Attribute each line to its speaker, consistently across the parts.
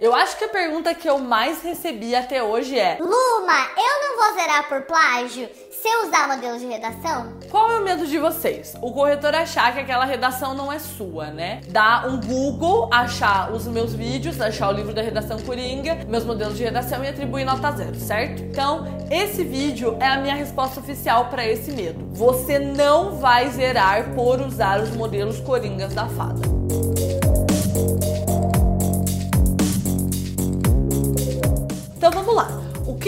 Speaker 1: Eu acho que a pergunta que eu mais recebi até hoje é:
Speaker 2: Luma, eu não vou zerar por plágio se eu usar modelo de redação?
Speaker 1: Qual é o medo de vocês? O corretor achar que aquela redação não é sua, né? Dar um Google, achar os meus vídeos, achar o livro da redação Coringa, meus modelos de redação e atribuir nota zero, certo? Então, esse vídeo é a minha resposta oficial para esse medo. Você não vai zerar por usar os modelos Coringas da fada.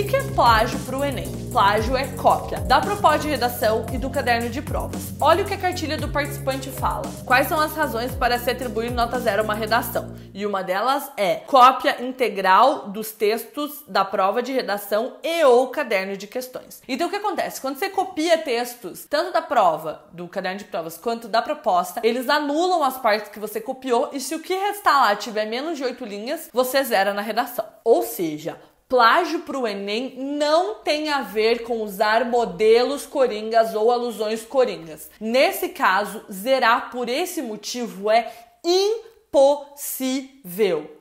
Speaker 1: O que é plágio para o Enem? Plágio é cópia da proposta de redação e do caderno de provas. Olha o que a cartilha do participante fala. Quais são as razões para se atribuir nota zero a uma redação? E uma delas é cópia integral dos textos da prova de redação e ou caderno de questões. Então o que acontece? Quando você copia textos, tanto da prova, do caderno de provas, quanto da proposta, eles anulam as partes que você copiou e se o que restar lá tiver menos de oito linhas, você zera na redação. Ou seja, Plágio para o Enem não tem a ver com usar modelos coringas ou alusões coringas. Nesse caso, zerar por esse motivo é impossível.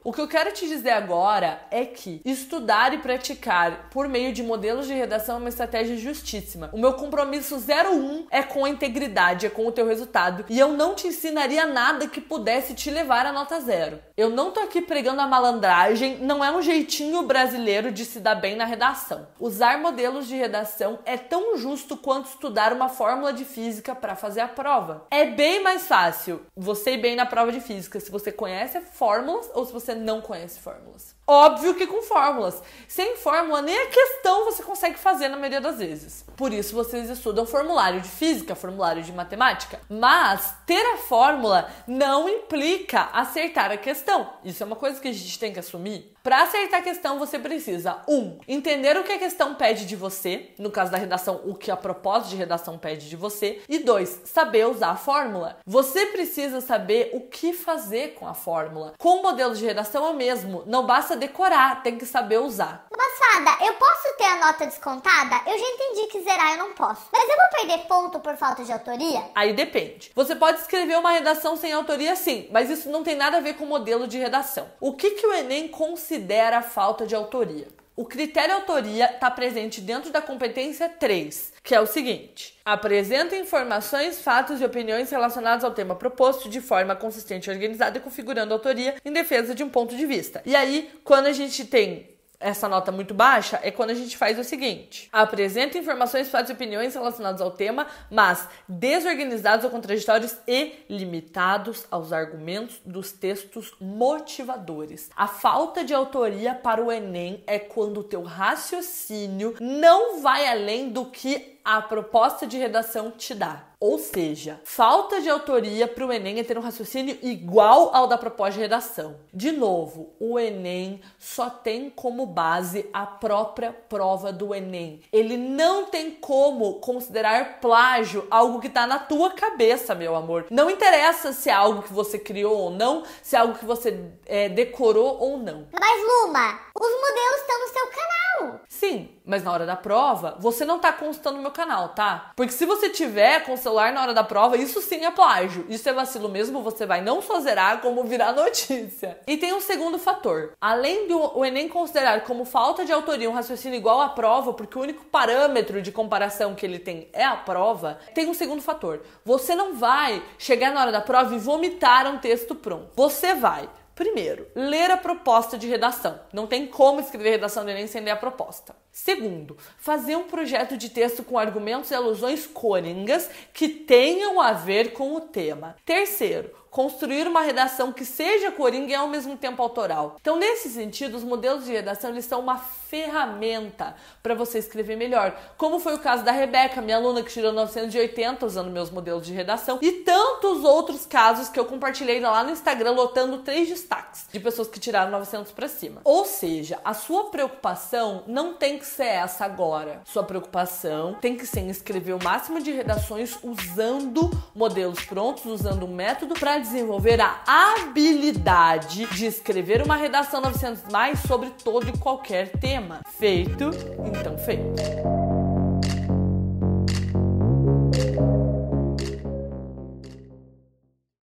Speaker 1: O que eu quero te dizer agora é que estudar e praticar por meio de modelos de redação é uma estratégia justíssima. O meu compromisso 01 é com a integridade, é com o teu resultado, e eu não te ensinaria nada que pudesse te levar a nota zero. Eu não tô aqui pregando a malandragem, não é um jeitinho brasileiro de se dar bem na redação. Usar modelos de redação é tão justo quanto estudar uma fórmula de física para fazer a prova. É bem mais fácil você ir bem na prova de física se você conhece fórmulas ou se você não conhece fórmulas. Óbvio que com fórmulas. Sem fórmula, nem a questão você consegue fazer na maioria das vezes. Por isso vocês estudam formulário de física, formulário de matemática. Mas ter a fórmula não implica acertar a questão. Isso é uma coisa que a gente tem que assumir. Para acertar a questão, você precisa, um, entender o que a questão pede de você, no caso da redação, o que a proposta de redação pede de você, e dois, saber usar a fórmula. Você precisa saber o que fazer com a fórmula. Com o modelo de redação é o mesmo, não basta decorar, tem que saber usar.
Speaker 2: Passada, eu posso ter a nota descontada? Eu já entendi que zerar eu não posso. Mas eu vou perder ponto por falta de autoria?
Speaker 1: Aí depende. Você pode escrever uma redação sem autoria sim, mas isso não tem nada a ver com o modelo de redação. O que, que o Enem considera falta de autoria? O critério autoria está presente dentro da competência 3, que é o seguinte: apresenta informações, fatos e opiniões relacionados ao tema proposto de forma consistente, organizada e configurando autoria em defesa de um ponto de vista. E aí, quando a gente tem essa nota muito baixa é quando a gente faz o seguinte: apresenta informações, fatos e opiniões relacionados ao tema, mas desorganizados ou contraditórios e limitados aos argumentos dos textos motivadores. A falta de autoria para o Enem é quando o teu raciocínio não vai além do que a proposta de redação te dá. Ou seja, falta de autoria para o Enem é ter um raciocínio igual ao da proposta de redação. De novo, o Enem só tem como base a própria prova do Enem. Ele não tem como considerar plágio algo que está na tua cabeça, meu amor. Não interessa se é algo que você criou ou não, se é algo que você é, decorou ou não.
Speaker 2: Mas Luma, os modelos estão no seu canal.
Speaker 1: Sim, mas na hora da prova, você não tá consultando o meu canal, tá? Porque se você tiver com o celular na hora da prova, isso sim é plágio. Isso é vacilo mesmo, você vai não só zerar, como virar notícia. E tem um segundo fator. Além do Enem considerar como falta de autoria um raciocínio igual à prova, porque o único parâmetro de comparação que ele tem é a prova, tem um segundo fator. Você não vai chegar na hora da prova e vomitar um texto pronto. Você vai Primeiro, ler a proposta de redação. Não tem como escrever redação do Enem sem ler a proposta. Segundo, fazer um projeto de texto com argumentos e alusões coringas que tenham a ver com o tema. Terceiro, construir uma redação que seja coringa e ao mesmo tempo autoral. Então, nesse sentido, os modelos de redação eles são uma ferramenta para você escrever melhor, como foi o caso da Rebeca, minha aluna que tirou 980 usando meus modelos de redação, e tantos outros casos que eu compartilhei lá no Instagram lotando três destaques de pessoas que tiraram 900 para cima. Ou seja, a sua preocupação não tem que ser essa agora. Sua preocupação tem que ser em escrever o máximo de redações usando modelos prontos, usando um método para desenvolver a habilidade de escrever uma redação 900 mais sobre todo e qualquer tema. Feito, então feito.